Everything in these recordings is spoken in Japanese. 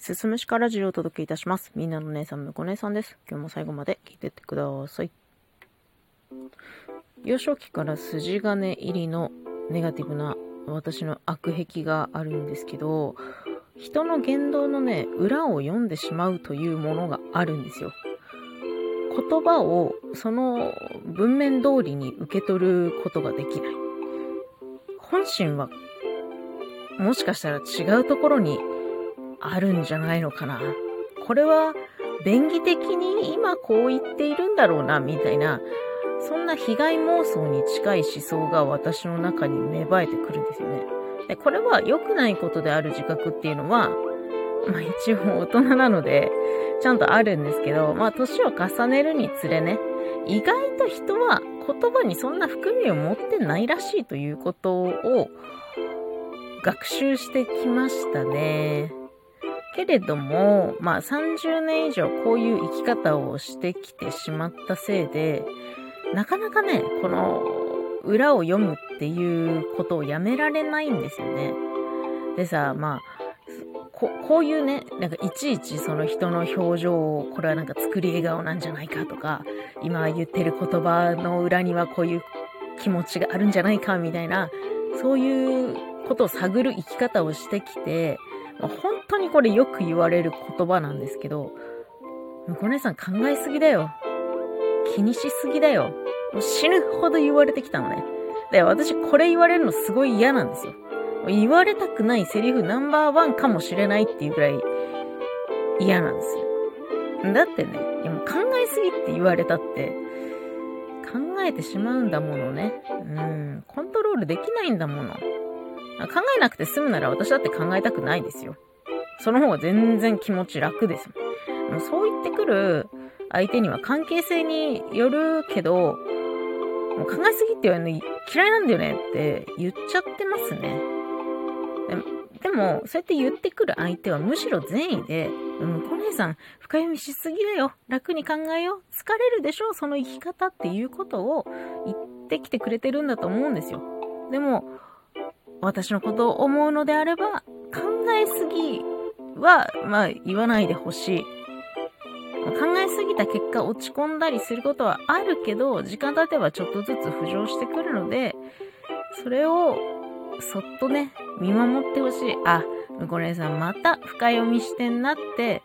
すすむしかラジオをお届けいたします。みんなの姉さん、むこ姉さんです。今日も最後まで聞いてってください。幼少期から筋金入りのネガティブな私の悪癖があるんですけど、人の言動のね、裏を読んでしまうというものがあるんですよ。言葉をその文面通りに受け取ることができない。本心はもしかしたら違うところにあるんじゃないのかな。これは便宜的に今こう言っているんだろうな、みたいな、そんな被害妄想に近い思想が私の中に芽生えてくるんですよね。でこれは良くないことである自覚っていうのは、まあ一応大人なので、ちゃんとあるんですけど、まあ年を重ねるにつれね、意外と人は言葉にそんな含みを持ってないらしいということを学習してきましたね。けれども、まあ30年以上こういう生き方をしてきてしまったせいで、なかなかね、この裏を読むっていうことをやめられないんですよね。でさ、まあ、ここういうね、なんかいちいちその人の表情を、これはなんか作り笑顔なんじゃないかとか、今言ってる言葉の裏にはこういう気持ちがあるんじゃないかみたいな、そういうことを探る生き方をしてきて、本当にこれよく言われる言葉なんですけど、向こう姉さん考えすぎだよ。気にしすぎだよ。もう死ぬほど言われてきたのね。で、私これ言われるのすごい嫌なんですよ。言われたくないセリフナンバーワンかもしれないっていうぐらい嫌なんですよ。だってね、いやもう考えすぎって言われたって、考えてしまうんだものね。うん、コントロールできないんだもの。考えなくて済むなら私だって考えたくないですよ。その方が全然気持ち楽ですもん。そう言ってくる相手には関係性によるけど、もう考えすぎって言われるの嫌いなんだよねって言っちゃってますね。でも、そうやって言ってくる相手はむしろ善意で、うん、小姉さん、深読みしすぎだよ。楽に考えよう。疲れるでしょその生き方っていうことを言ってきてくれてるんだと思うんですよ。でも、私のことを思うのであれば、考えすぎは、まあ、言わないでほしい。考えすぎた結果落ち込んだりすることはあるけど、時間経てばちょっとずつ浮上してくるので、それをそっとね、見守ってほしい。あ、むこ姉さんまた深読みしてんなって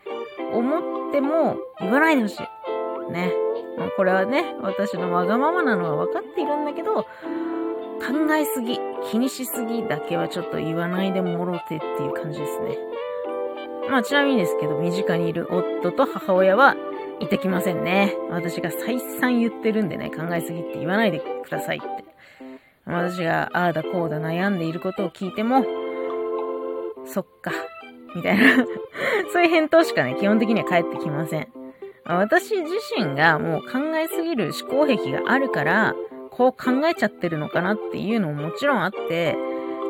思っても言わないでほしい。ね。まあ、これはね、私のわがままなのは分かっているんだけど、考えすぎ、気にしすぎだけはちょっと言わないでもろてっていう感じですね。まあちなみにですけど、身近にいる夫と母親はいてきませんね。私が再三言ってるんでね、考えすぎって言わないでくださいって。私がああだこうだ悩んでいることを聞いても、そっか、みたいな そういう返答しかね、基本的には返ってきません。私自身がもう考えすぎる思考癖があるから、こう考えちゃってるのかなっていうのももちろんあって、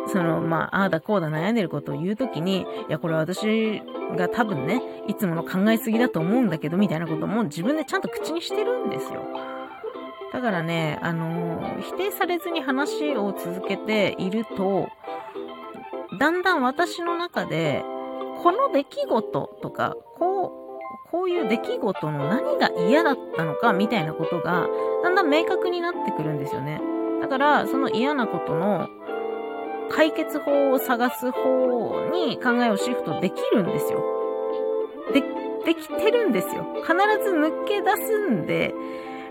その、まあ、ああだこうだ悩んでることを言うときに、いや、これ私が多分ね、いつもの考えすぎだと思うんだけど、みたいなことも自分でちゃんと口にしてるんですよ。だからね、あのー、否定されずに話を続けていると、だんだん私の中で、この出来事とか、こう、こういう出来事の何が嫌だったのかみたいなことが、だんだん明確になってくるんですよね。だから、その嫌なことの解決法を探す方に考えをシフトできるんですよ。で、できてるんですよ。必ず抜け出すんで、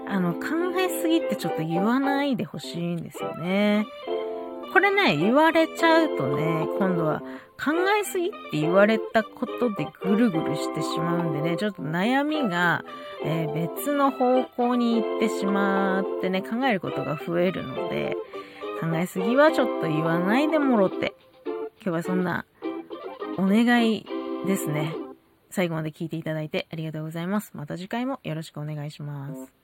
あの、考えすぎってちょっと言わないでほしいんですよね。これね、言われちゃうとね、今度は考えすぎって言われたことでぐるぐるしてしまうんでね、ちょっと悩みが、えー、別の方向に行ってしまってね、考えることが増えるので、考えすぎはちょっと言わないでもろって。今日はそんなお願いですね。最後まで聞いていただいてありがとうございます。また次回もよろしくお願いします。